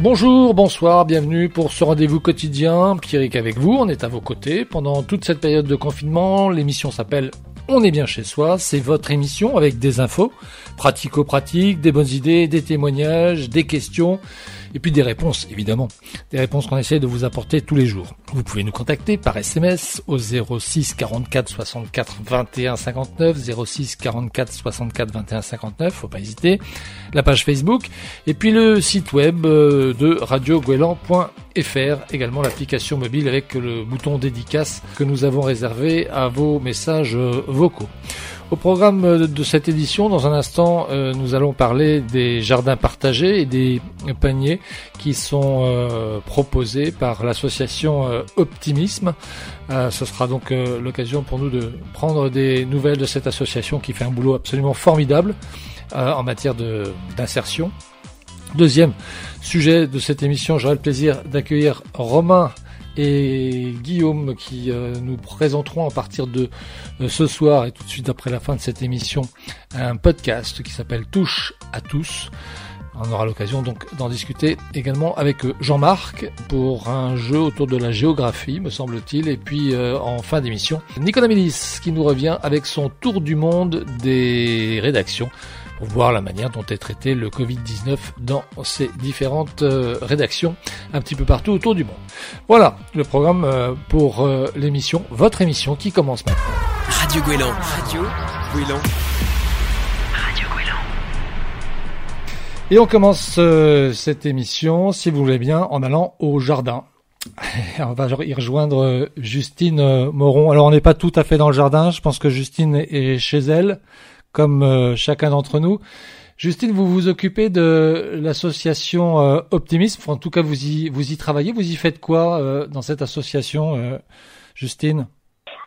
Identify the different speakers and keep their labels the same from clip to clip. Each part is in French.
Speaker 1: Bonjour, bonsoir, bienvenue pour ce rendez-vous quotidien. Pierrick avec vous, on est à vos côtés pendant toute cette période de confinement. L'émission s'appelle On est bien chez soi. C'est votre émission avec des infos pratico-pratiques, des bonnes idées, des témoignages, des questions et puis des réponses, évidemment. Des réponses qu'on essaie de vous apporter tous les jours. Vous pouvez nous contacter par SMS au 06 44 64 21 59, 06 44 64 21 59, faut pas hésiter. La page Facebook et puis le site web euh, de radioguelan.fr, également l'application mobile avec le bouton dédicace que nous avons réservé à vos messages euh, vocaux. Au programme de cette édition, dans un instant, euh, nous allons parler des jardins partagés et des paniers qui sont euh, proposés par l'association euh, Optimisme. ce sera donc l'occasion pour nous de prendre des nouvelles de cette association qui fait un boulot absolument formidable en matière d'insertion. Deuxième sujet de cette émission, j'aurai le plaisir d'accueillir Romain et Guillaume qui euh, nous présenteront à partir de euh, ce soir et tout de suite après la fin de cette émission un podcast qui s'appelle Touche à tous. On aura l'occasion donc d'en discuter également avec euh, Jean-Marc pour un jeu autour de la géographie, me semble-t-il. Et puis en fin d'émission, Nicolas Mélis qui nous revient avec son tour du monde des rédactions pour voir la manière dont est traité le Covid-19 dans ces différentes euh, rédactions un petit peu partout autour du monde. Voilà le programme euh, pour euh, l'émission, votre émission qui commence maintenant.
Speaker 2: Radio Gouélan. Radio Gouélan.
Speaker 1: Radio Gouélan. Et on commence cette émission, si vous voulez bien, en allant au jardin. On va y rejoindre Justine Moron. Alors on n'est pas tout à fait dans le jardin, je pense que Justine est chez elle comme euh, chacun d'entre nous. Justine, vous vous occupez de l'association euh, Optimisme. En tout cas, vous y vous y travaillez. Vous y faites quoi euh, dans cette association, Justine?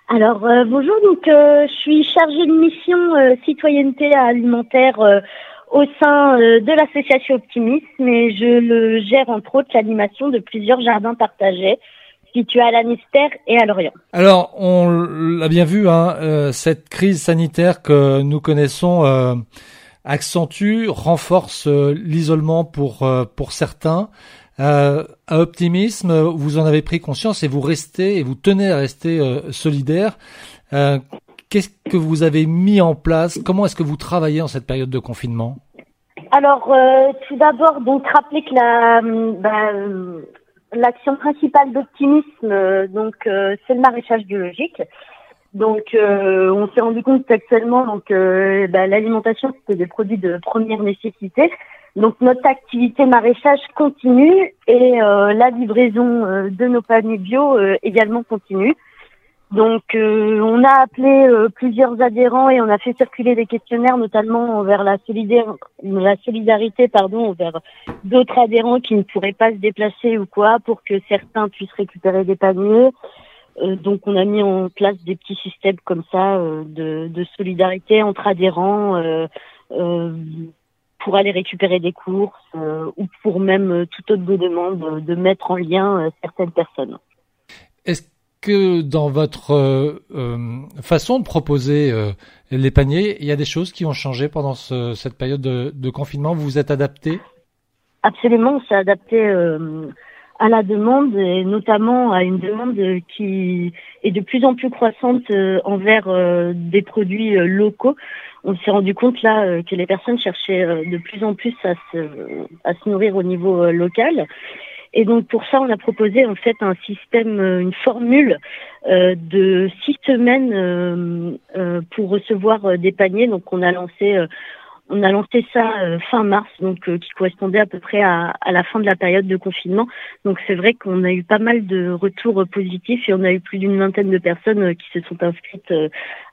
Speaker 3: Alors bonjour. Donc, je suis chargée de mission citoyenneté alimentaire au sein de l'association Optimisme et je gère entre autres l'animation de plusieurs jardins partagés situé à Lannister et à Lorient.
Speaker 1: Alors, on l'a bien vu, hein, euh, cette crise sanitaire que nous connaissons euh, accentue, renforce euh, l'isolement pour pour certains. à optimisme, vous en avez pris conscience et vous restez et vous tenez à rester solidaire. Qu'est-ce que vous avez mis en place? Comment est-ce que vous travaillez en cette période de confinement?
Speaker 3: Alors, tout d'abord, donc rappeler que la, bah, L'action principale d'optimisme, euh, donc, euh, c'est le maraîchage biologique. Donc, euh, on s'est rendu compte qu'actuellement, donc, bah, l'alimentation c'était des produits de première nécessité. Donc, notre activité maraîchage continue et la livraison de nos paniers bio également continue. Donc, euh, on a appelé euh, plusieurs adhérents et on a fait circuler des questionnaires, notamment vers la, la solidarité, pardon, vers d'autres adhérents qui ne pourraient pas se déplacer ou quoi, pour que certains puissent récupérer des paniers. Euh, donc, on a mis en place des petits systèmes comme ça de, de, solidarité entre adhérents pour aller récupérer des courses ou pour même toute autre demande de mettre en lien certaines personnes.
Speaker 1: Que dans votre euh, euh, façon de proposer euh, les paniers, il y a des choses qui ont changé pendant cette période de, confinement? Vous vous êtes adapté?
Speaker 3: Absolument, on s'est adapté à la demande et notamment à une demande qui est de plus en plus croissante envers des produits locaux. On s'est rendu compte là que les personnes cherchaient de plus en plus à se, à se nourrir au niveau local et donc pour ça, on a proposé en fait un système, euh, une formule euh, de six semaines euh, pour recevoir des paniers. Donc on a lancé on a lancé ça euh, fin mars, donc euh, qui correspondait à peu près à, la fin de la période de confinement. Donc c'est vrai qu'on a eu pas mal de retours positifs et on a eu plus d'une vingtaine de personnes euh, qui se sont inscrites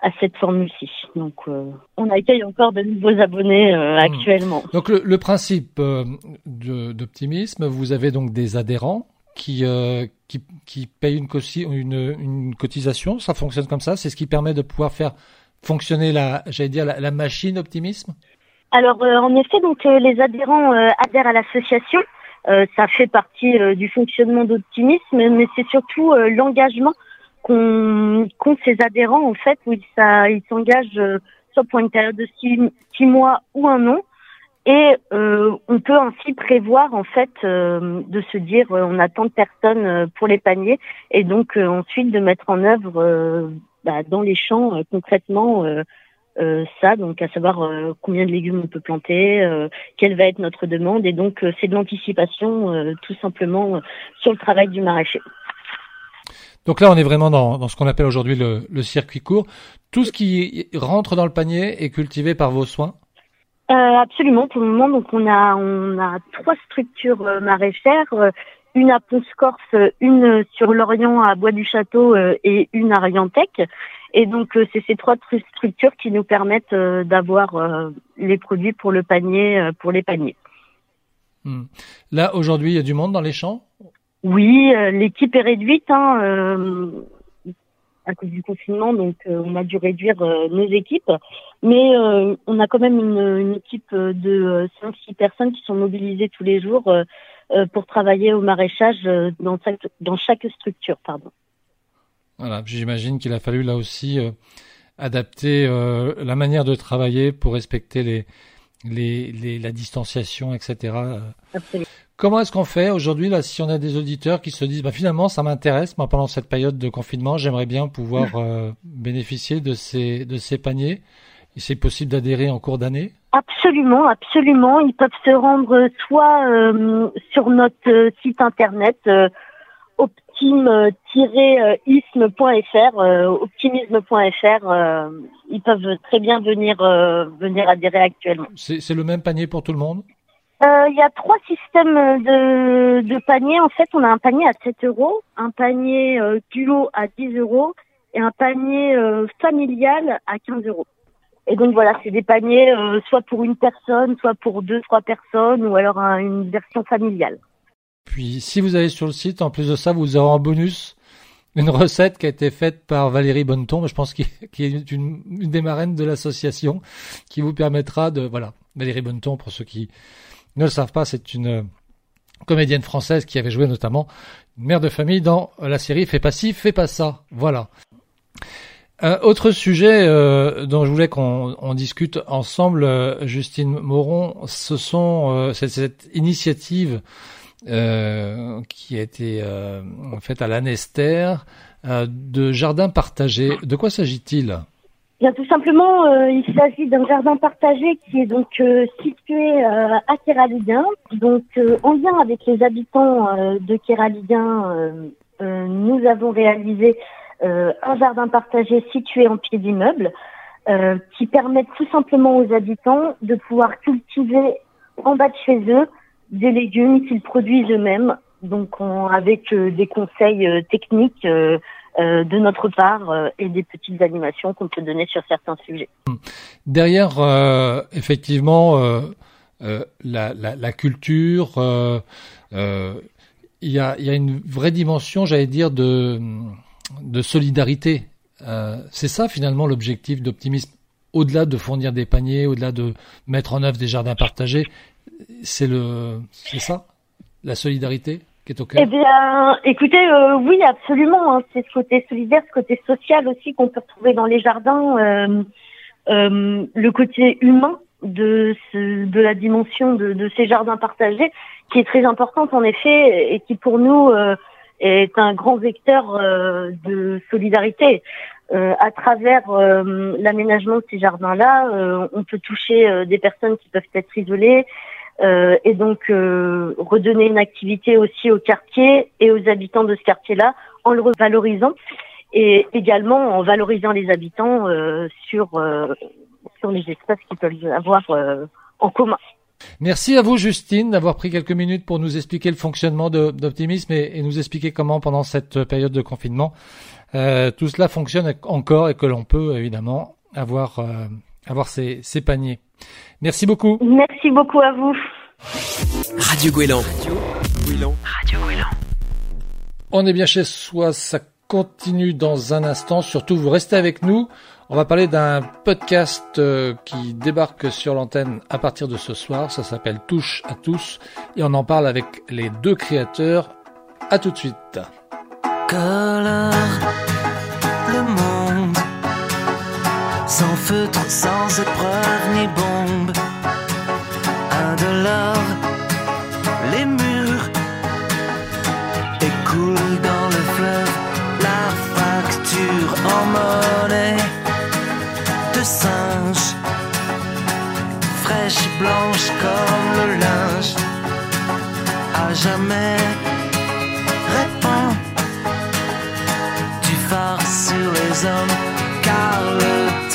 Speaker 3: à cette formule-ci. Donc on accueille encore de nouveaux abonnés actuellement.
Speaker 1: Donc le, principe d'optimisme, vous avez donc des adhérents qui, qui, qui payent une, une, une, cotisation. Ça fonctionne comme ça. C'est ce qui permet de pouvoir faire fonctionner la, j'allais dire la machine optimisme?
Speaker 3: Alors euh, en effet, donc euh, les adhérents euh, adhèrent à l'association. ça fait partie du fonctionnement d'optimisme, mais c'est surtout l'engagement qu'ont ces adhérents en fait où ils s'engagent soit pour une période de six, mois ou un an Et euh, on peut ainsi prévoir en fait euh, de se dire euh, on a tant de personnes pour les paniers et donc ensuite de mettre en œuvre bah, dans les champs concrètement ça, donc à savoir combien de légumes on peut planter, quelle va être notre demande et donc c'est de l'anticipation tout simplement sur le travail du maraîcher.
Speaker 1: Donc là, on est vraiment dans, dans ce qu'on appelle aujourd'hui le, le, circuit court. Tout ce qui rentre dans le panier est cultivé par vos soins?
Speaker 3: Euh, absolument, pour le moment, donc on a on a trois structures euh, maraîchères, euh, une à Ponce-Corse, une sur l'Orient à Bois du Château et une à Riantec. Et donc c'est ces trois structures qui nous permettent d'avoir les produits pour le panier, pour les paniers.
Speaker 1: Hmm. Là aujourd'hui, il y a du monde dans les champs?
Speaker 3: Oui, l'équipe est réduite. Hein, à cause du confinement, donc euh, on a dû réduire euh, nos équipes. Mais euh, on a quand même une, équipe de 5-6 personnes qui sont mobilisées tous les jours pour travailler au maraîchage dans chaque, dans chaque structure. Pardon.
Speaker 1: Voilà, j'imagine qu'il a fallu là aussi adapter la manière de travailler pour respecter les, les, les, la distanciation, etc. Absolument. Comment est-ce qu'on fait aujourd'hui là si on a des auditeurs qui se disent bah, finalement ça m'intéresse moi pendant cette période de confinement j'aimerais bien pouvoir euh, bénéficier de ces de ces paniers? C'est possible d'adhérer en cours d'année?
Speaker 3: Absolument, absolument. Ils peuvent se rendre soit euh, sur notre euh, site internet optim-isme.fr, optimisme.fr. ils peuvent très bien venir venir adhérer actuellement.
Speaker 1: C'est le même panier pour tout le monde?
Speaker 3: Euh, il y a trois systèmes de, de paniers. En fait, on a un panier à 7 euros, un panier euh, duo à 10 euros et un panier euh, familial à 15 euros. Et donc voilà, c'est des paniers euh, soit pour une personne, soit pour deux, trois personnes, ou alors une version familiale.
Speaker 1: Puis, si vous allez sur le site, en plus de ça, vous aurez en bonus une recette qui a été faite par Valérie Bonneton, je pense qui est une, une des marraines de l'association, qui vous permettra de voilà Valérie Bonneton pour ceux qui ne le savent pas, c'est une comédienne française qui avait joué notamment une mère de famille dans la série Fais pas ci, fais pas ça. Voilà. Euh, autre sujet euh, dont je voulais qu'on discute ensemble, Justine Moron, ce sont cette, initiative qui a été faite à l'Anester de jardin partagé. De quoi s'agit-il?
Speaker 3: Bien, tout simplement, euh, il s'agit d'un jardin partagé qui est donc euh, situé euh, à Kéraliguin. Donc, en lien avec les habitants de Kéraliguin, nous avons réalisé un jardin partagé situé en pied d'immeuble qui permet tout simplement aux habitants de pouvoir cultiver en bas de chez eux des légumes qu'ils produisent eux-mêmes. Donc, avec des conseils techniques euh, de notre part euh, et des petites animations qu'on peut donner sur certains sujets.
Speaker 1: Derrière, euh, effectivement, la, la, la, culture, il y a, y, a, une vraie dimension, j'allais dire, de, de solidarité. C'est ça finalement l'objectif d'optimisme. Au-delà de fournir des paniers, au-delà de mettre en œuvre des jardins partagés, c'est le, c'est ça, la solidarité.
Speaker 3: Eh bien, écoutez, euh, oui, absolument. Hein. C'est ce côté solidaire, ce côté social aussi qu'on peut retrouver dans les jardins, euh, euh, le côté humain de, de la dimension de, ces jardins partagés, qui est très importante en effet, et qui pour nous est un grand vecteur de solidarité. à travers l'aménagement de ces jardins-là, on peut toucher des personnes qui peuvent être isolées, euh, et donc euh, redonner une activité aussi au quartier et aux habitants de ce quartier-là en le revalorisant et également en valorisant les habitants euh, sur sur les espaces qu'ils peuvent avoir en commun.
Speaker 1: Merci à vous Justine d'avoir pris quelques minutes pour nous expliquer le fonctionnement d'Optimisme et, et, nous expliquer comment pendant cette période de confinement tout cela fonctionne encore et que l'on peut évidemment avoir avoir ces, ces paniers. Merci beaucoup.
Speaker 3: Merci beaucoup à vous.
Speaker 2: Radio Gouélan. Radio Gouélan. Radio
Speaker 1: On est bien chez soi, ça continue dans un instant. Surtout, vous restez avec nous. On va parler d'un podcast euh, qui débarque sur l'antenne à partir de ce soir. Ça s'appelle Touche à tous et on en parle avec les deux créateurs. À tout de suite.
Speaker 4: Un de fraîche blanche comme le linge, à jamais répand du phare sur les hommes, car le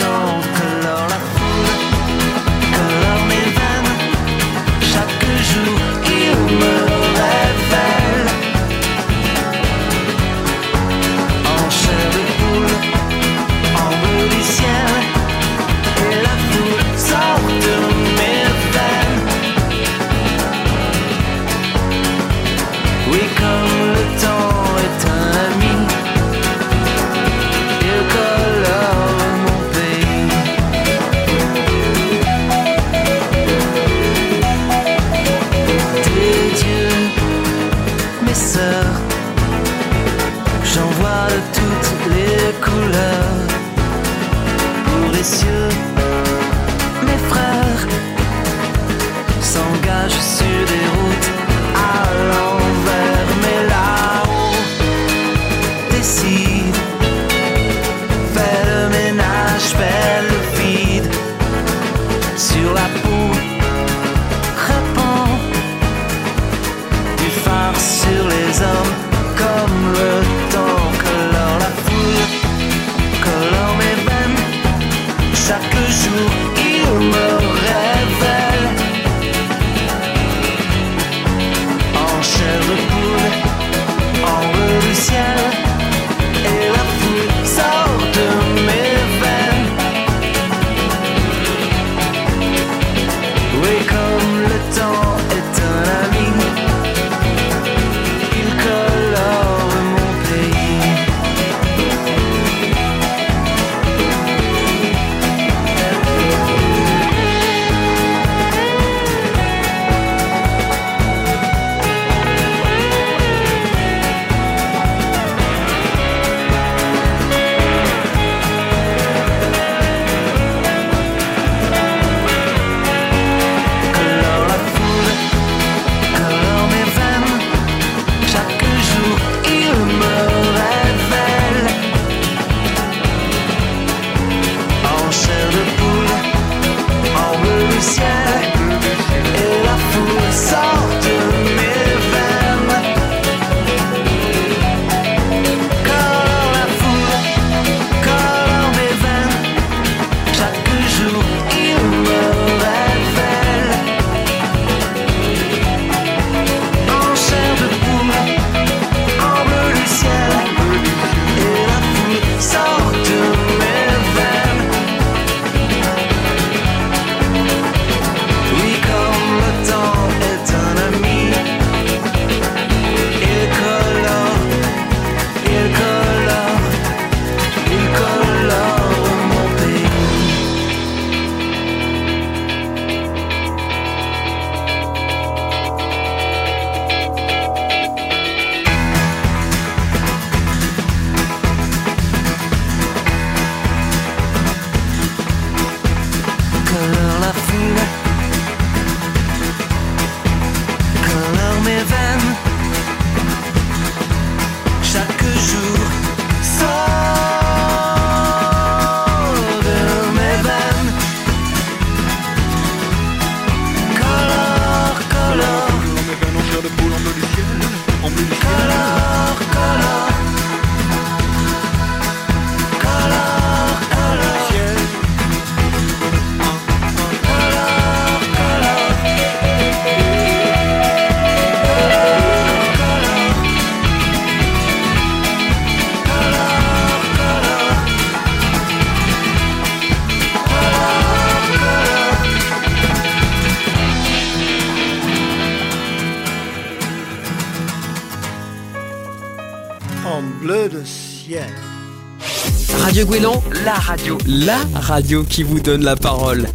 Speaker 4: la
Speaker 2: radio qui vous donne la parole.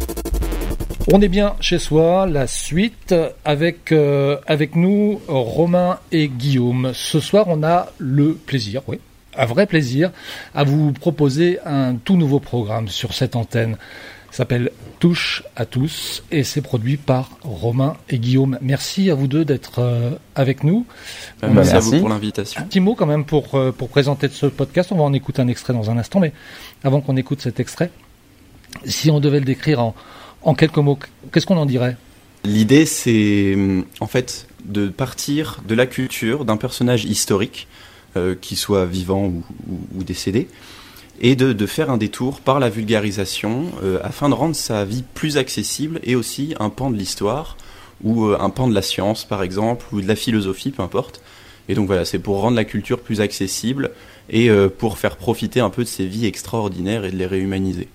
Speaker 1: On est bien chez soi, la suite, avec, euh, avec nous Romain et Guillaume. Ce soir, on a le plaisir, oui, un vrai plaisir, à vous proposer un tout nouveau programme sur cette antenne. S'appelle Touche à tous et c'est produit par Romain et Guillaume. Merci à vous deux d'être euh, avec nous. On
Speaker 5: merci à vous pour l'invitation.
Speaker 1: Un petit mot quand même pour, euh, pour présenter ce podcast. On va en écouter un extrait dans un instant, mais avant qu'on écoute cet extrait, si on devait le décrire en, en quelques mots, qu'est-ce qu'on en dirait?
Speaker 5: L'idée, c'est en fait de partir de la culture d'un personnage historique, euh, qui soit vivant ou, ou- ou décédé, et de, de faire un détour par la vulgarisation euh, afin de rendre sa vie plus accessible et aussi un pan de l'histoire ou euh, un pan de la science, par exemple, ou de la philosophie, peu importe. Et donc voilà, c'est pour rendre la culture plus accessible et euh, pour faire profiter un peu de ces vies extraordinaires et de les réhumaniser.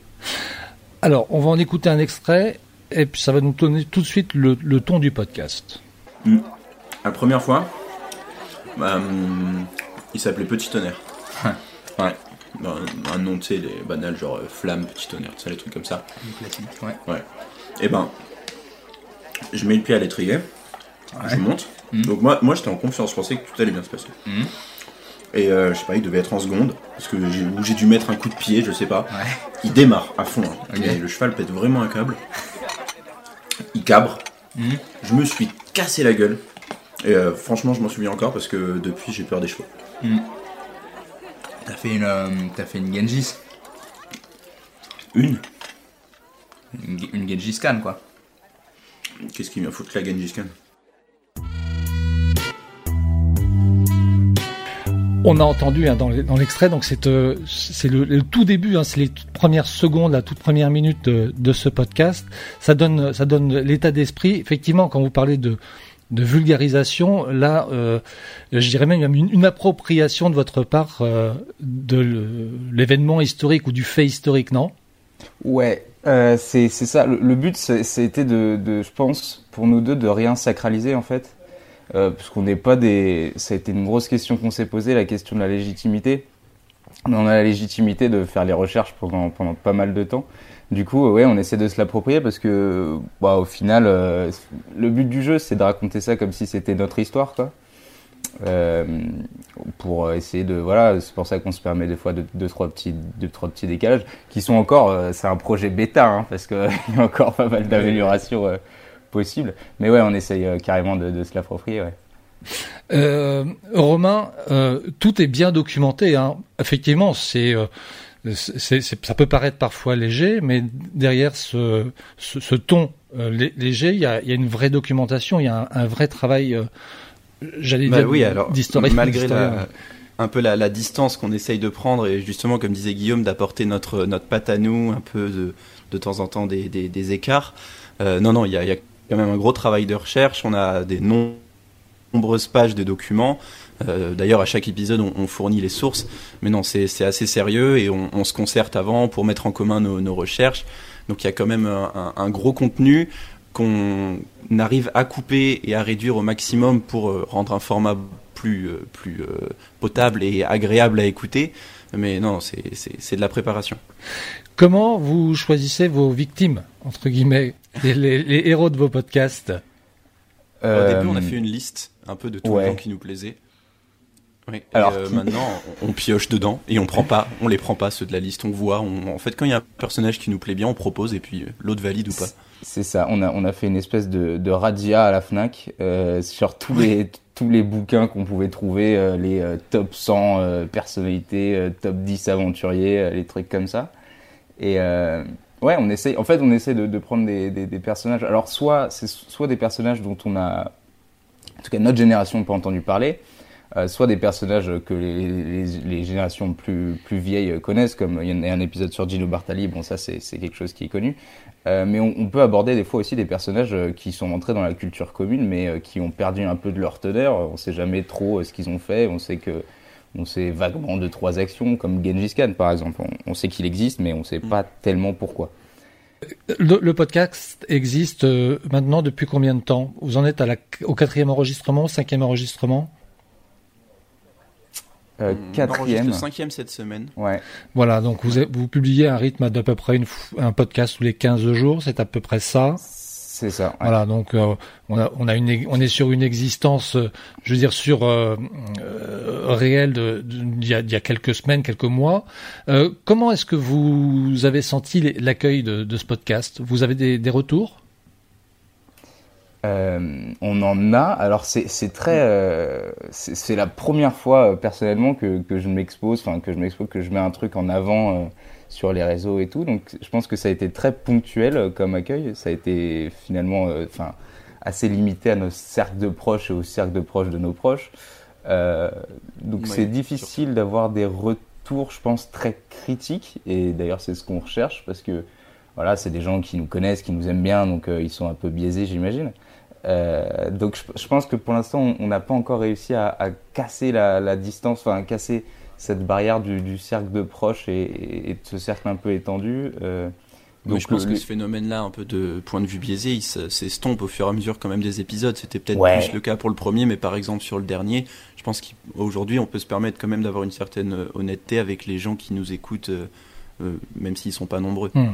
Speaker 1: Alors, on va en écouter un extrait et puis ça va nous donner tout de suite le, le ton du podcast.
Speaker 5: La première fois, bah, hum, il s'appelait Petit Tonnerre. ouais. Bah, un nom, tu sais, les banals, genre euh, Flamme, Petit Tonnerre, tu sais, les trucs comme ça.
Speaker 6: classique, ouais.
Speaker 5: Ouais. Et ben, je mets le pied à l'étrier, je monte.
Speaker 6: Mhm.
Speaker 5: Donc moi, moi j'étais en confiance, je pensais que tout allait bien se passer.
Speaker 6: Mhm.
Speaker 5: Et euh, je sais pas, il devait être en seconde, parce que j'ai ou j'ai dû mettre un coup de pied, je sais pas.
Speaker 6: Ouais.
Speaker 5: Il démarre à fond. hein. Le cheval pète vraiment un câble. Il cabre.
Speaker 6: Mhm.
Speaker 5: Je me suis cassé la gueule. Et euh, franchement, je m'en souviens encore parce que depuis, j'ai peur des chevaux.
Speaker 6: T'as fait une, euh, t'as fait une Genjis,
Speaker 5: Une
Speaker 6: une, une Genjis Khan quoi.
Speaker 5: Qu'est-ce qui vient foutre la Genghis Khan?
Speaker 1: On a entendu hein, dans l'extrait, donc c'est euh, c'est le, le tout début, hein, c'est les toutes premières secondes, la toute première minute de, de ce podcast. Ça donne ça donne l'état d'esprit. Effectivement, quand vous parlez de de vulgarisation, là, euh, je dirais même une, une appropriation de votre part euh, de l'événement historique ou du fait historique, non?
Speaker 7: Ouais, euh, c'est ça. Le, but, c'était de, de, je pense, pour nous deux, de rien sacraliser en fait, parce qu'on n'est pas des. Ça a été une grosse question qu'on s'est posée, la question de la légitimité. On a la légitimité de faire les recherches pendant pendant pas mal de temps. Du coup, euh, ouais, on essaie de se l'approprier parce que, bah, au final, euh, le but du jeu, c'est de raconter ça comme si c'était notre histoire, quoi. Euh, pour essayer de voilà c'est pour ça qu'on se permet des fois de deux trois petits deux trois petits décalages qui sont encore euh, c'est un projet bêta hein, parce que il y a encore pas mal d'améliorations euh, possibles mais ouais on essaye carrément de, de se l'approprier ouais
Speaker 1: Euh, Romain, euh, tout est bien documenté. Hein. Effectivement, c'est, euh, c'est, c'est- ça peut paraître parfois léger, mais derrière ce, ce, ce ton euh, lé- léger, il y a, il y a une vraie documentation, il y a un, un vrai travail, euh, j'allais
Speaker 5: Bah
Speaker 1: dire,
Speaker 5: oui, alors
Speaker 1: d'historien.
Speaker 5: malgré la, un peu la, la distance qu'on essaye de prendre et justement comme disait Guillaume d'apporter notre notre patte à nous, un peu de, de temps en temps des, des, des écarts. Euh, non non, il y a, il y a quand même un gros travail de recherche. On a des nom- nombreuses pages de documents. Euh, D'ailleurs, à chaque épisode, on, on fournit les sources. Mais non, c'est c'est assez sérieux et on, on se concerte avant pour mettre en commun nos, nos recherches. Donc il y a quand même un, un- un gros contenu qu'on arrive à couper et à réduire au maximum pour euh, rendre un format plus, euh, plus euh, potable et agréable à écouter. Mais non, c'est- c'est c'est de la préparation.
Speaker 1: Comment vous choisissez vos victimes, entre guillemets, les, les- les héros de vos podcasts?
Speaker 5: Au début, on a
Speaker 7: Euh,
Speaker 5: fait une liste un peu de tous
Speaker 7: ouais.
Speaker 5: les gens qui nous plaisaient. Oui.
Speaker 7: Alors,
Speaker 5: euh,
Speaker 7: qui-
Speaker 5: maintenant, on, pioche dedans et on prend pas, on les prend pas ceux de la liste. On voit, on- en fait, quand il y a un personnage qui nous plaît bien, on propose et puis euh, l'autre valide ou pas.
Speaker 7: C'est ça, on a, on a fait une espèce de, de radia à la FNAC euh, sur tous les, tous les bouquins qu'on pouvait trouver, euh, les top 100 euh, personnalités, top 10 aventuriers, les trucs comme ça. Et ouais, on essaie, en fait, on essaie de, de prendre des, des, des personnages. Alors, soit, c'est soit des personnages dont on a, en tout cas, notre génération n'a pas entendu parler, euh, soit des personnages que les, les, les générations plus, plus vieilles connaissent, comme il y en a un épisode sur Gino Bartali, bon, ça, c'est c'est quelque chose qui est connu. Euh, mais on, on peut aborder des fois aussi des personnages euh, qui sont entrés dans la culture commune, mais qui ont perdu un peu de leur teneur. On sait jamais trop ce qu'ils ont fait. On sait que on sait vaguement deux trois actions, comme Genghis Khan par exemple. On, on sait qu'il existe, mais on sait pas tellement pourquoi.
Speaker 1: le, le podcast existe maintenant depuis combien de temps? Vous en êtes à la, au quatrième enregistrement, au cinquième enregistrement?
Speaker 7: Euh, quatrième.
Speaker 5: cinquième cette semaine.
Speaker 7: Ouais.
Speaker 1: Voilà, donc vous, vous publiez un rythme d'à peu près une, un podcast tous les 15 jours, c'est à peu près ça.
Speaker 7: C'est ça. ouais.
Speaker 1: Voilà, donc euh, on, a, on a une, on est sur une existence, euh, je veux dire, sur euh, euh, réelle de, d'il y, a, d'il y a quelques semaines, quelques mois. Euh, comment est-ce que vous avez senti l'accueil de, de ce podcast? Vous avez des, des retours?
Speaker 7: Euh, on en a. Alors c'est très, euh, c'est la première fois euh, personnellement que que je m'expose, enfin que je m'expose, que je mets un truc en avant euh, sur les réseaux et tout. Donc je pense que ça a été très ponctuel euh, comme accueil. Ça a été finalement, euh, enfin assez limité à nos cercles de proches et aux cercles de proches de nos proches. Euh, donc c'est difficile d'avoir des retours, je pense, très critiques. Et d'ailleurs c'est ce qu'on recherche parce que voilà, c'est des gens qui nous connaissent, qui nous aiment bien, donc euh, ils sont un peu biaisés, j'imagine. Euh, donc je, je pense que pour l'instant, on- n'a pas encore réussi à, à casser la, la distance, enfin à casser cette barrière du, du cercle de proches et, de ce cercle un peu étendu. Euh,
Speaker 5: Donc, je pense
Speaker 7: le-
Speaker 5: que ce phénomène-là, un peu de point de vue biaisé, il s'estompe au fur et à mesure quand même des épisodes. C'était peut-être
Speaker 7: Ouais.
Speaker 5: plus le cas pour le premier, mais par exemple sur le dernier, je pense qu'aujourd'hui on peut se permettre quand même d'avoir une certaine honnêteté avec les gens qui nous écoutent, euh, euh, même s'ils sont pas nombreux.
Speaker 1: Hmm.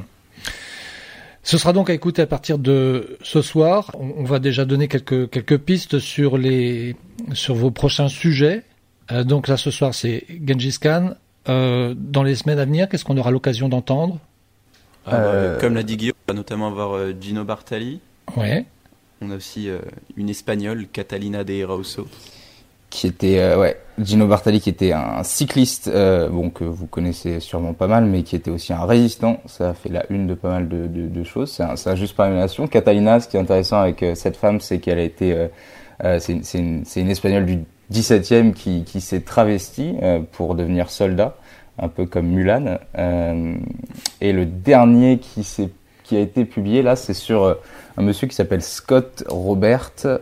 Speaker 1: Ce sera donc à écouter à partir de ce soir. On, on va déjà donner quelques, quelques pistes sur, les, sur vos prochains sujets. Euh, donc là, ce soir, c'est Genghis Khan. Euh, dans les semaines à venir, qu'est-ce qu'on aura l'occasion d'entendre?
Speaker 5: Ah, bah,
Speaker 7: Euh,
Speaker 5: Comme l'a dit Guillaume, on va notamment avoir euh, Gino Bartali.
Speaker 1: Ouais.
Speaker 5: On a aussi euh, une espagnole, Catalina de Erauso.
Speaker 7: Qui était euh, ouais Gino Bartali qui était un cycliste euh, bon que vous connaissez sûrement pas mal mais qui était aussi un résistant. Ça a fait la une de pas mal de, choses. C'est un, un juste par élimination. Catalina ce qui est intéressant avec euh, cette femme c'est qu'elle a été c'est une, c'est une, espagnole du 17e qui, qui s'est travestie pour devenir soldat un peu comme Mulan et le dernier qui s'est qui a été publié là c'est sur euh, un monsieur qui s'appelle Scott Robert euh,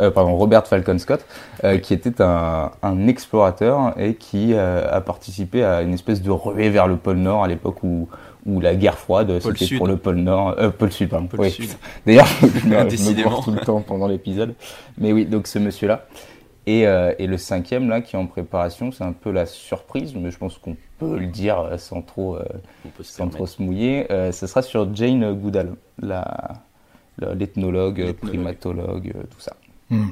Speaker 7: euh, pardon Robert Falcon Scott euh, qui était un, un explorateur et qui a participé à une espèce de ruée vers le pôle Nord à l'époque où, où la guerre froide, c'était pour le pôle Nord, pôle Sud, pardon.
Speaker 5: Pôle
Speaker 7: oui.
Speaker 5: Sud.
Speaker 7: D'ailleurs, je, me- tout le temps pendant l'épisode. Mais oui, donc ce monsieur-là. Et, et le cinquième, là, qui est en préparation, c'est un peu la surprise, mais je pense qu'on peut le dire euh, sans trop, euh, sans trop se mouiller. Euh, ce sera sur Jane Goodall, la, la- l'ethnologue,
Speaker 5: L'ethnologue.
Speaker 7: primatologue, euh, tout ça.
Speaker 1: Hmm.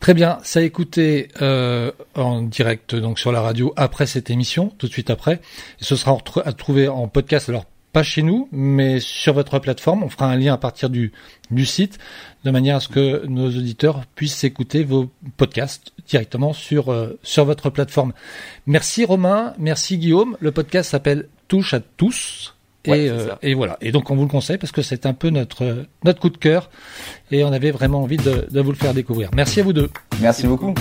Speaker 1: Très bien, ça a écouté euh, en direct donc sur la radio après cette émission, tout de suite après. Et ce sera à trouver en podcast, alors pas chez nous, mais sur votre plateforme. On fera un lien à partir du, du site, de manière à ce que nos auditeurs puissent écouter vos podcasts directement sur, euh, sur votre plateforme. Merci Romain, merci Guillaume. Le podcast s'appelle Touche à tous.
Speaker 5: Ouais,
Speaker 1: et, euh, et voilà. Et donc on vous le conseille parce que c'est un peu notre notre coup de cœur et on avait vraiment envie de, de vous le faire découvrir. Merci à vous deux.
Speaker 7: Merci beaucoup.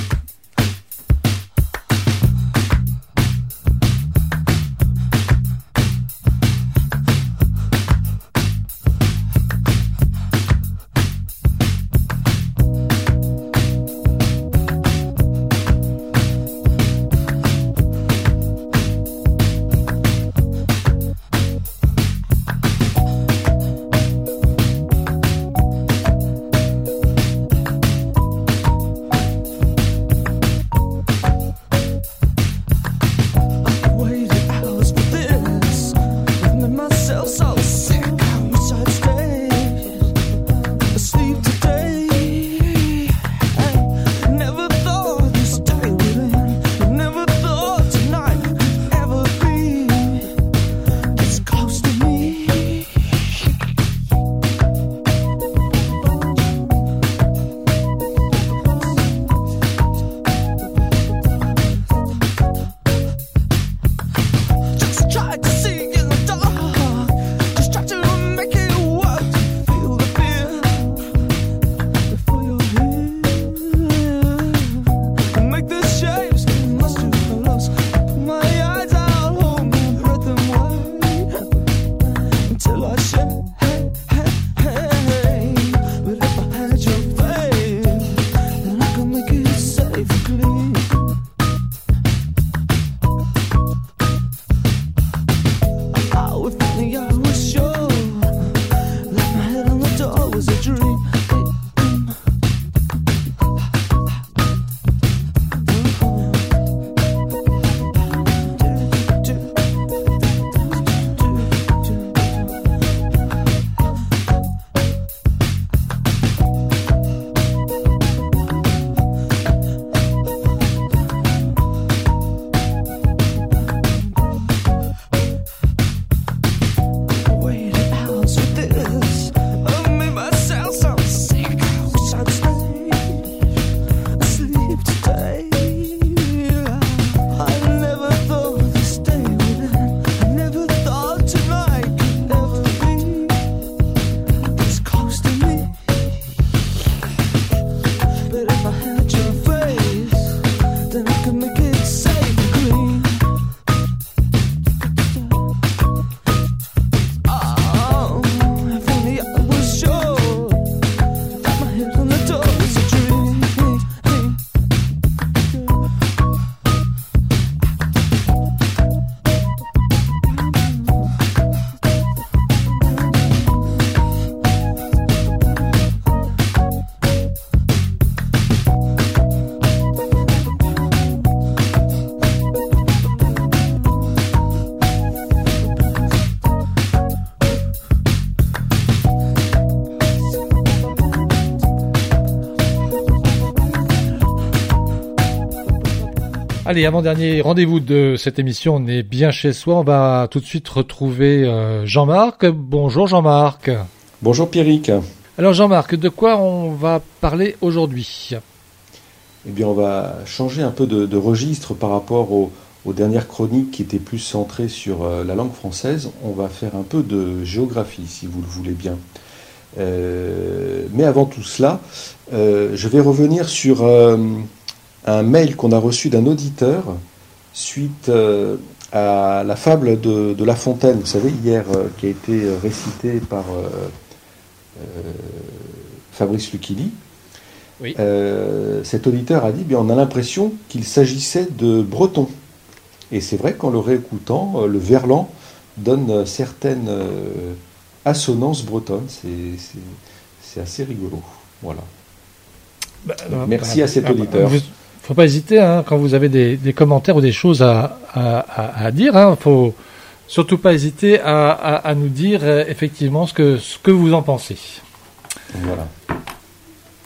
Speaker 1: Allez, avant-dernier rendez-vous de cette émission, on est bien chez soi. On va tout de suite retrouver euh, Jean-Marc. Bonjour Jean-Marc.
Speaker 8: Bonjour Pierrick.
Speaker 1: Alors Jean-Marc, de quoi on va parler aujourd'hui?
Speaker 8: Eh bien, on va changer un peu de, de registre par rapport aux, aux dernières chroniques qui étaient plus centrées sur euh, la langue française. On va faire un peu de géographie, si vous le voulez bien. Euh, mais avant tout cela, euh, je vais revenir sur euh, un mail qu'on a reçu d'un auditeur suite euh, à la fable de, de La Fontaine, vous savez, hier, euh, qui a été euh, récitée par Fabrice Lucchini.
Speaker 1: Oui.
Speaker 8: Cet auditeur a dit, bien, on a l'impression qu'il s'agissait de breton. Et c'est vrai qu'en le réécoutant, le verlan donne certaines assonances bretonnes. C'est- assez rigolo. Voilà.
Speaker 1: Bah,
Speaker 8: Merci à cet auditeur.
Speaker 1: Faut pas hésiter hein, quand vous avez des, des commentaires ou des choses à, à, à, à dire. Hein, faut surtout pas hésiter à, à, à nous dire euh, effectivement ce que ce que vous en pensez.
Speaker 8: Voilà.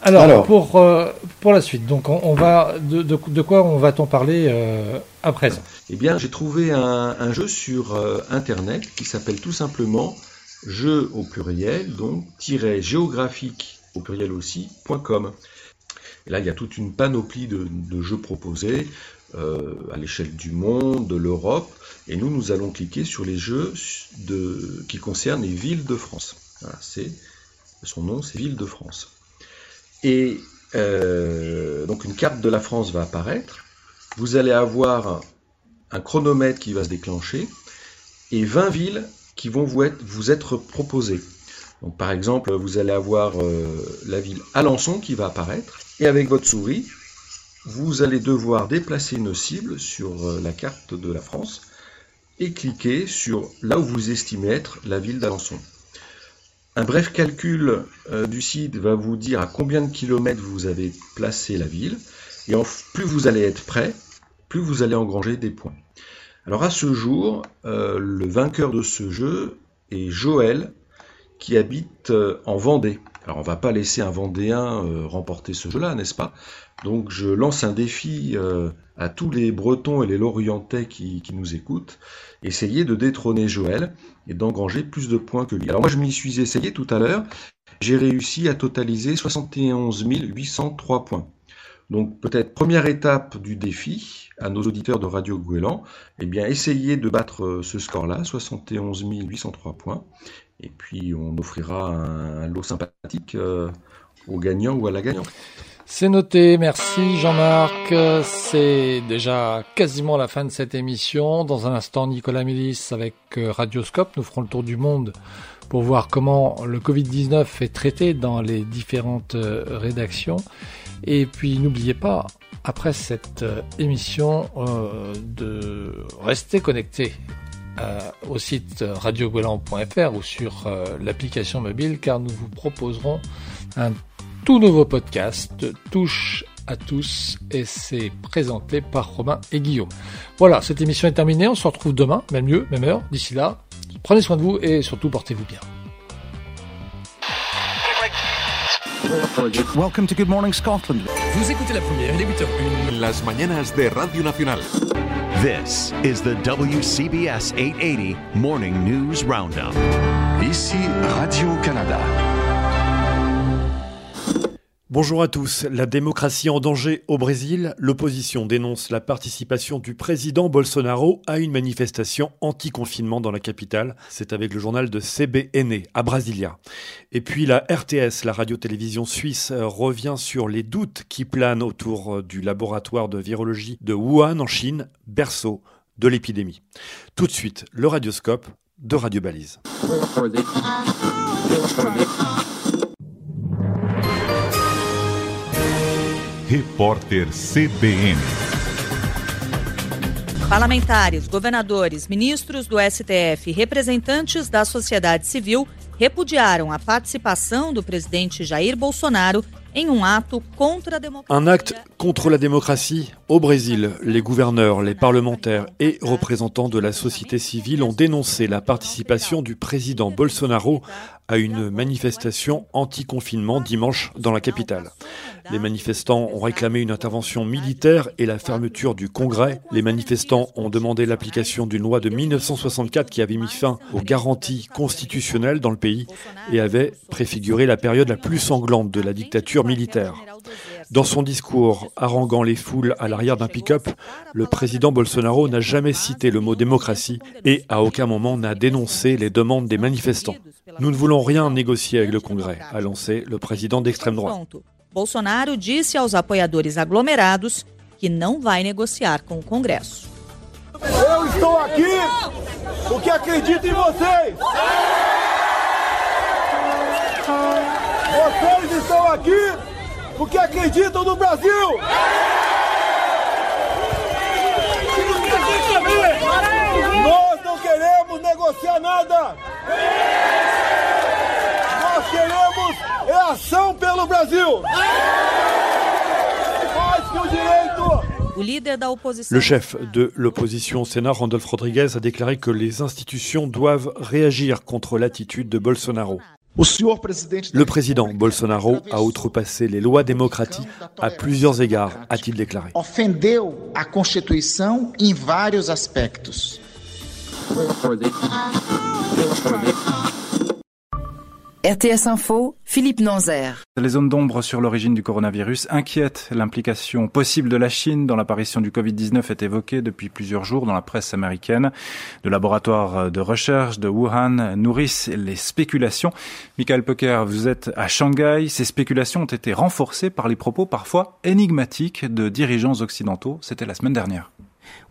Speaker 1: Alors,
Speaker 8: Alors.
Speaker 1: pour euh, pour la suite, donc on, on va de, de, de quoi on va-t-on parler euh, à présent?
Speaker 8: Eh bien, j'ai trouvé un, un jeu sur euh, Internet qui s'appelle tout simplement jeu au pluriel, donc tiret géographique au pluriel aussi, point .com. Et là, il y a toute une panoplie de, jeux proposés euh, à l'échelle du monde, de l'Europe, et nous, nous allons cliquer sur les jeux qui concernent les villes de France. Voilà, c'est son nom, c'est Ville de France. Et euh, donc une carte de la France va apparaître. Vous allez avoir un chronomètre qui va se déclencher et 20 villes qui vont vous être proposées. Donc par exemple, vous allez avoir euh, la ville Alençon qui va apparaître et avec votre souris, vous allez devoir déplacer une cible sur euh, la carte de la France et cliquer sur là où vous estimez être la ville d'Alençon. Un bref calcul euh, du site va vous dire à combien de kilomètres vous avez placé la ville et plus vous allez être prêt, plus vous allez engranger des points. Alors à ce jour, le vainqueur de ce jeu est Joël, qui habite euh, en Vendée. Alors on va pas laisser un Vendéen euh, remporter ce jeu-là, n'est-ce pas? Donc je lance un défi euh, à tous les Bretons et les Lorientais qui, nous écoutent. Essayez de détrôner Joël et d'engranger plus de points que lui. Alors moi je m'y suis essayé tout à l'heure. J'ai réussi à totaliser 71 803 points. Donc peut-être première étape du défi à nos auditeurs de Radio Gouélan, eh bien essayez de battre ce score-là, 71 803 points, et puis on offrira un, lot sympathique euh, au gagnant ou à la gagnante.
Speaker 1: C'est noté, merci Jean-Marc. C'est déjà quasiment la fin de cette émission. Dans un instant, Nicolas Mélis avec euh, Radioscope, nous ferons le tour du monde pour voir comment le Covid-19 est traité dans les différentes euh, rédactions. Et puis n'oubliez pas, après cette émission, de rester connecté au site radiogouélan.fr ou sur euh, l'application mobile car nous vous proposerons un tout nouveau podcast, Touche à tous, et c'est présenté par Romain et Guillaume. Voilà, cette émission est terminée, on se retrouve demain, même lieu, même heure. D'ici là, prenez soin de vous et surtout portez-vous bien.
Speaker 9: Welcome to Good Morning Scotland.
Speaker 2: Vous écoutez la première, il est 8h01.
Speaker 10: Las mañanas de Radio Nacional.
Speaker 11: This is the WCBS 880 Morning News Roundup.
Speaker 9: Ici Radio-Canada.
Speaker 12: Bonjour à tous. La démocratie en danger au Brésil. L'opposition dénonce la participation du président Bolsonaro à une manifestation anti-confinement dans la capitale. C'est avec le journal de CBN à Brasilia. Et puis la RTS, la radio-télévision suisse, euh, revient sur les doutes qui planent autour euh, du laboratoire de virologie de Wuhan en Chine, berceau de l'épidémie. Tout de suite, le radioscope de Radio Balise.
Speaker 10: Repórter CBN.
Speaker 13: Parlamentares, governadores, ministros do STF e representantes da sociedade civil repudiaram a participação do presidente Jair Bolsonaro
Speaker 12: Un acte contre la démocratie au Brésil. Les gouverneurs, les parlementaires et représentants de la société civile ont dénoncé la participation du président Bolsonaro à une manifestation anti-confinement dimanche dans la capitale. Les manifestants ont réclamé une intervention militaire et la fermeture du Congrès. Les manifestants ont demandé l'application d'une loi de 1964 qui avait mis fin aux garanties constitutionnelles dans le pays et avait préfiguré la période la plus sanglante de la dictature militaire. Dans son discours haranguant les foules à l'arrière d'un pick-up, le président Bolsonaro n'a jamais cité le mot démocratie et à aucun moment n'a dénoncé les demandes des manifestants. Nous ne voulons rien négocier avec le Congrès, a lancé le président d'extrême droite.
Speaker 13: Bolsonaro disse aos apoiadores aglomerados que não vai negociar com o Congresso.
Speaker 14: Eu estou aqui porque acredito em vocês. Vocês estão aqui porque acreditam no Brasil. Nós não queremos negociar nada. Nós queremos é ação pelo Brasil. Mais que o direito.
Speaker 13: O líder da oposição.
Speaker 12: Le chef de l'opposition au Sénat, Randolph Rodriguez, a déclaré que les institutions doivent réagir contre l'attitude de Bolsonaro. Le président Bolsonaro a outrepassé les lois démocratiques à plusieurs égards, a-t-il déclaré.
Speaker 15: ofendeu a Constituição em vários aspectos.
Speaker 16: RTS Info, Philippe Nanzer.
Speaker 17: Les zones d'ombre sur l'origine du coronavirus inquiètent. L'implication possible de la Chine dans l'apparition du Covid-19 est évoquée depuis plusieurs jours dans la presse américaine. Le laboratoire de recherche de Wuhan nourrissent les spéculations. Michael Poker, vous êtes à Shanghai. Ces spéculations ont été renforcées par les propos parfois énigmatiques de dirigeants occidentaux. C'était la semaine dernière.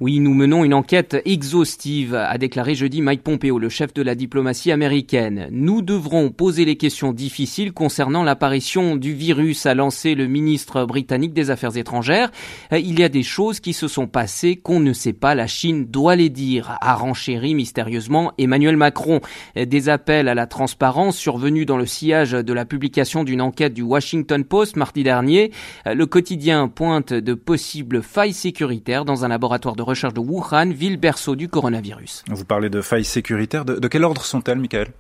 Speaker 18: Oui, nous menons une enquête exhaustive, a déclaré jeudi Mike Pompeo, le chef de la diplomatie américaine. Nous devrons poser les questions difficiles concernant l'apparition du virus, a lancé le ministre britannique des Affaires étrangères. Euh, Il y a des choses qui se sont passées qu'on ne sait pas, la Chine doit les dire, a renchéri mystérieusement Emmanuel Macron. Euh, Des appels à la transparence survenus dans le sillage de la publication d'une enquête du Washington Post mardi dernier. Euh, Le quotidien pointe de possibles failles sécuritaires dans un laboratoire de recherche de Wuhan, ville berceau du coronavirus.
Speaker 17: Vous parlez de failles sécuritaires. De, de quel ordre sont-elles, Michael?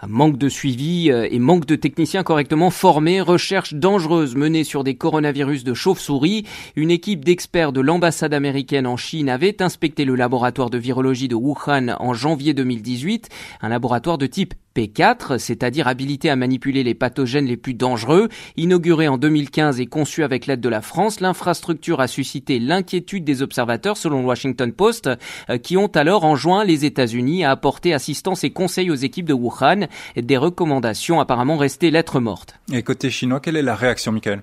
Speaker 18: Un manque de suivi euh, et manque de techniciens correctement formés, recherche dangereuse menée sur des coronavirus de chauve-souris. Une équipe d'experts de l'ambassade américaine en Chine avait inspecté le laboratoire de virologie de Wuhan en janvier 2018, un laboratoire de type P4, c'est-à-dire habilité à manipuler les pathogènes les plus dangereux. Inauguré en 2015 et conçu avec l'aide de la France, l'infrastructure a suscité l'inquiétude des observateurs selon le Washington Post, euh, qui ont alors enjoint les États-Unis à apporter assistance et conseils aux équipes de Wuhan, des recommandations apparemment restées lettres mortes.
Speaker 17: Et côté chinois, quelle est la réaction, Michael?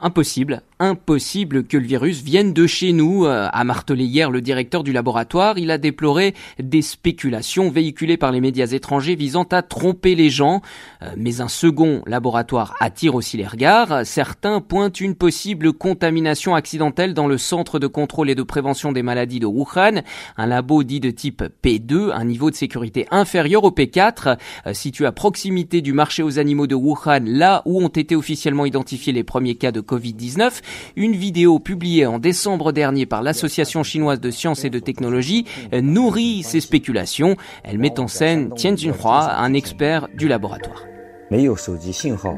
Speaker 18: Impossible, impossible que le virus vienne de chez nous, euh, a martelé hier le directeur du laboratoire. Il a déploré des spéculations véhiculées par les médias étrangers visant à tromper les gens. Euh, mais un second laboratoire attire aussi les regards. Certains pointent une possible contamination accidentelle dans le centre de contrôle et de prévention des maladies de Wuhan, un labo dit de type P2, un niveau de sécurité inférieur au P4, euh, situé à proximité du marché aux animaux de Wuhan, là où ont été officiellement identifiés les premiers cas de Covid-19. Une vidéo publiée en décembre dernier par l'Association chinoise de sciences et de technologie euh, nourrit ces spéculations. Elle met en scène Tian Junhua, un expert du laboratoire.
Speaker 19: 没有手机信号，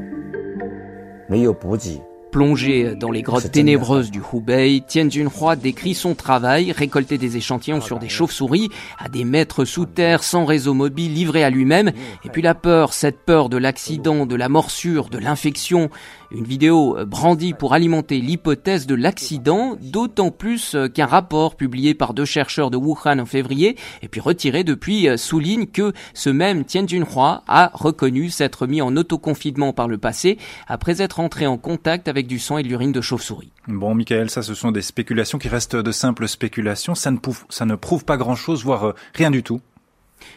Speaker 19: 没有补给，
Speaker 18: Plongé dans les grottes ténébreuses du Hubei, Tian Junhua décrit son travail, récolter des échantillons sur des chauves-souris à des mètres sous terre sans réseau mobile livré à lui-même, et puis la peur, cette peur de l'accident, de la morsure, de l'infection. Une vidéo brandie pour alimenter l'hypothèse de l'accident, d'autant plus qu'un rapport publié par deux chercheurs de Wuhan en février, et puis retiré depuis, souligne que ce même Tian Junhua a reconnu s'être mis en autoconfinement par le passé, après être entré en contact avec du sang et de l'urine de chauve-souris.
Speaker 17: Bon, Michael, ça, ce sont des spéculations qui restent de simples spéculations. Ça ne prouve, pas grand-chose, voire euh, rien du tout.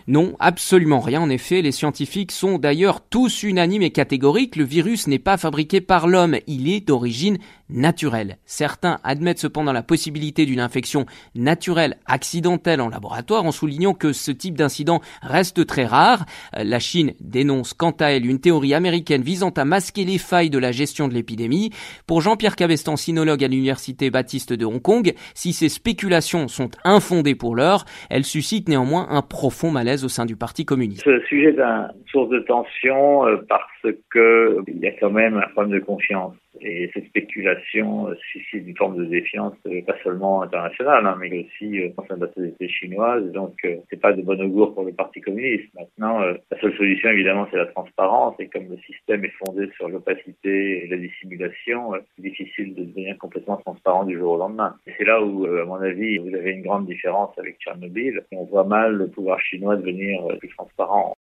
Speaker 18: Non, absolument rien. En effet, les scientifiques sont d'ailleurs tous unanimes et catégoriques. Le virus n'est pas fabriqué par l'homme. Il est d'origine naturelle. Certains admettent cependant la possibilité d'une infection naturelle accidentelle en laboratoire en soulignant que ce type d'incident reste très rare. Euh, La Chine dénonce quant à elle une théorie américaine visant à masquer les failles de la gestion de l'épidémie. Pour Jean-Pierre Cabestan, sinologue à l'université baptiste de Hong Kong, si ces spéculations sont infondées pour l'heure, elles suscitent néanmoins un profond malaise au sein du Parti communiste.
Speaker 20: Ce sujet est une source de tension euh, parce que il y a quand même un problème de confiance. Et cette spéculation euh, suscite une forme de défiance, euh, pas seulement internationale, hein, mais aussi euh, la société chinoise. Donc, euh, c'est pas de bon augure pour le Parti communiste. Maintenant, euh, la seule solution, évidemment, c'est la transparence. Et comme le système est fondé sur l'opacité et la dissimulation, euh, c'est difficile de devenir complètement transparent du jour au lendemain. Et c'est là où, à mon avis, vous avez une grande différence avec Tchernobyl. On voit mal le pouvoir chinois devenir plus transparent.